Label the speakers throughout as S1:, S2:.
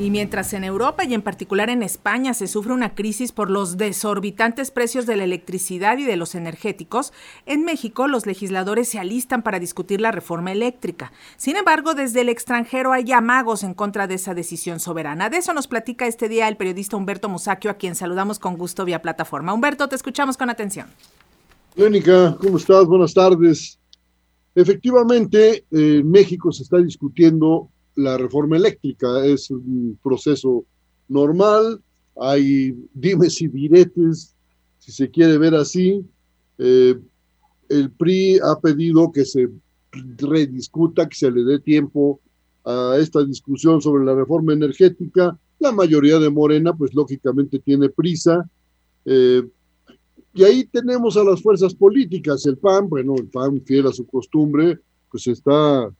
S1: Y mientras en Europa y en particular en España se sufre una crisis por los desorbitantes precios de la electricidad y de los energéticos, en México los legisladores se alistan para discutir la reforma eléctrica. Sin embargo, desde el extranjero hay amagos en contra de esa decisión soberana. De eso nos platica este día el periodista Humberto Musacchio, a quien saludamos con gusto vía plataforma. Humberto, te escuchamos con atención.
S2: Mónica, ¿cómo estás? Buenas tardes. Efectivamente, en México se está discutiendo la reforma eléctrica. Es un proceso normal, hay dimes y diretes, si se quiere ver así. Eh, el PRI ha pedido que se rediscuta, que se le dé tiempo a esta discusión sobre la reforma energética. La mayoría de Morena, pues lógicamente tiene prisa. Eh, y ahí tenemos a las fuerzas políticas. El PAN, bueno, el PAN, fiel a su costumbre, pues está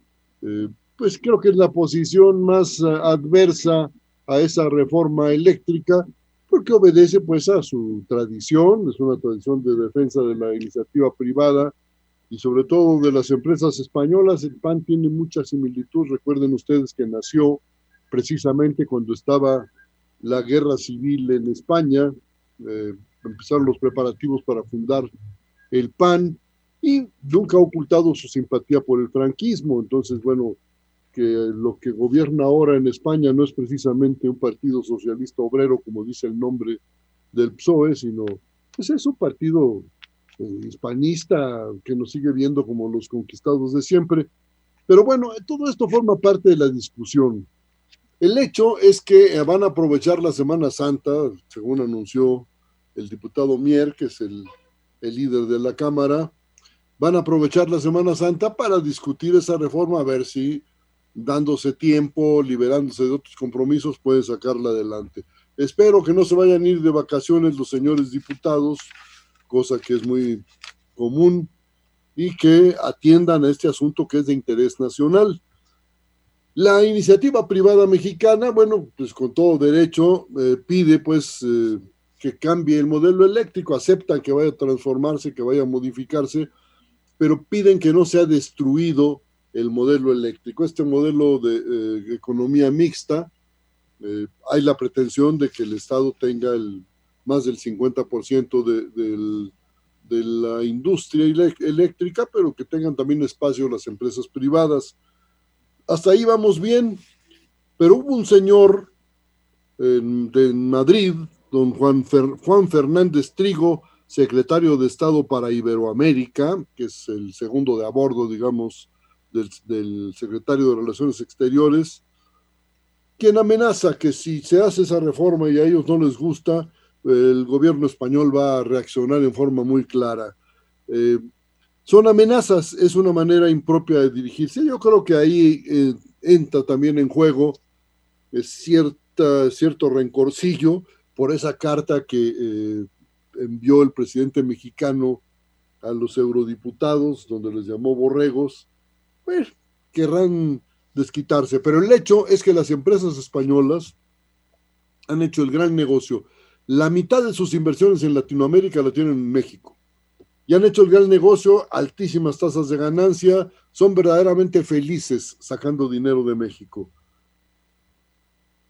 S2: eh, pues creo que es la posición más eh, adversa a esa reforma eléctrica, porque obedece pues a su tradición, es una tradición de defensa de la iniciativa privada y sobre todo de las empresas españolas. El PAN tiene mucha similitud, recuerden ustedes que nació precisamente cuando estaba la guerra civil en España, eh, empezaron los preparativos para fundar el PAN y nunca ha ocultado su simpatía por el franquismo, entonces bueno, que lo que gobierna ahora en España no es precisamente un partido socialista obrero, como dice el nombre del PSOE, sino pues es un partido eh, hispanista que nos sigue viendo como los conquistados de siempre. Pero bueno, todo esto forma parte de la discusión. El hecho es que van a aprovechar la Semana Santa, según anunció el diputado Mier, que es el, el líder de la Cámara, van a aprovechar la Semana Santa para discutir esa reforma, a ver si dándose tiempo, liberándose de otros compromisos, pueden sacarla adelante. Espero que no se vayan a ir de vacaciones los señores diputados, cosa que es muy común, y que atiendan a este asunto que es de interés nacional. La iniciativa privada mexicana, bueno, pues con todo derecho, eh, pide pues eh, que cambie el modelo eléctrico, aceptan que vaya a transformarse, que vaya a modificarse, pero piden que no sea destruido el modelo eléctrico. Este modelo de eh, economía mixta, eh, hay la pretensión de que el Estado tenga el, más del 50% de, de la industria eléctrica, pero que tengan también espacio las empresas privadas. Hasta ahí vamos bien, pero hubo un señor en, de Madrid, don Juan, Juan Fernández Trigo, secretario de Estado para Iberoamérica, que es el segundo de a bordo, digamos, del, secretario de Relaciones Exteriores, quien amenaza que si se hace esa reforma y a ellos no les gusta, el gobierno español va a reaccionar en forma muy clara. Eh, son amenazas, es una manera impropia de dirigirse. Yo creo que ahí eh, entra también en juego eh, cierta, cierto rencorcillo por esa carta que envió el presidente mexicano a los eurodiputados, donde les llamó borregos, pues, querrán desquitarse. Pero el hecho es que las empresas españolas han hecho el gran negocio. La mitad de sus inversiones en Latinoamérica la tienen en México. Y han hecho el gran negocio, altísimas tasas de ganancia, son verdaderamente felices sacando dinero de México.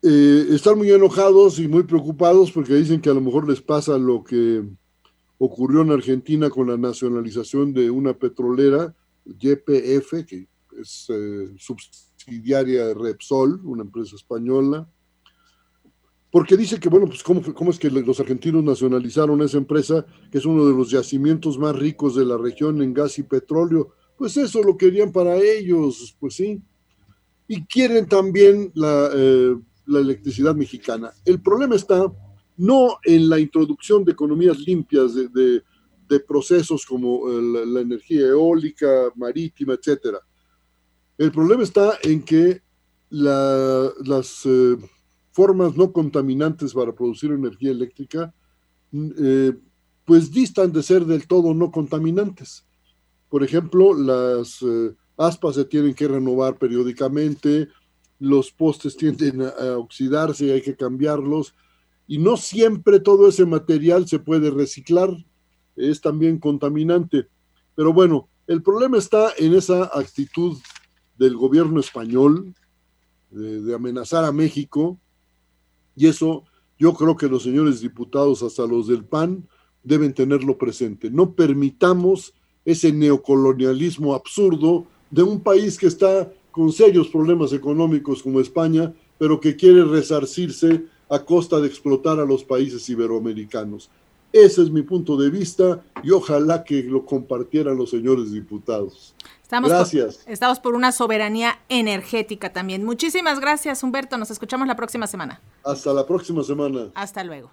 S2: Eh, están muy enojados y muy preocupados porque dicen que a lo mejor les pasa lo que ocurrió en Argentina con la nacionalización de una petrolera, YPF, que es eh, subsidiaria de Repsol, una empresa española, porque dice que, bueno, pues ¿cómo, es que los argentinos nacionalizaron esa empresa, que es uno de los yacimientos más ricos de la región en gas y petróleo. Pues eso lo querían para ellos, pues sí. Y quieren también la, eh, electricidad mexicana. El problema está no en la introducción de economías limpias, de, de, de procesos como eh, la, energía eólica, marítima, etcétera. El problema está en que la, las eh, formas no contaminantes para producir energía eléctrica, eh, pues distan de ser del todo no contaminantes. Por ejemplo, las eh, aspas se tienen que renovar periódicamente, los postes tienden a oxidarse y hay que cambiarlos, y no siempre todo ese material se puede reciclar, es también contaminante. Pero bueno, el problema está en esa actitud del gobierno español de, amenazar a México y eso yo creo que los señores diputados, hasta los del PAN, deben tenerlo presente. No permitamos ese neocolonialismo absurdo de un país que está con serios problemas económicos como España, pero que quiere resarcirse a costa de explotar a los países iberoamericanos. Ese es mi punto de vista y ojalá que lo compartieran los señores diputados.
S1: Estamos gracias. Por, estamos por una soberanía energética también. Muchísimas gracias, Humberto. Nos escuchamos la próxima semana.
S2: Hasta la próxima semana.
S1: Hasta luego.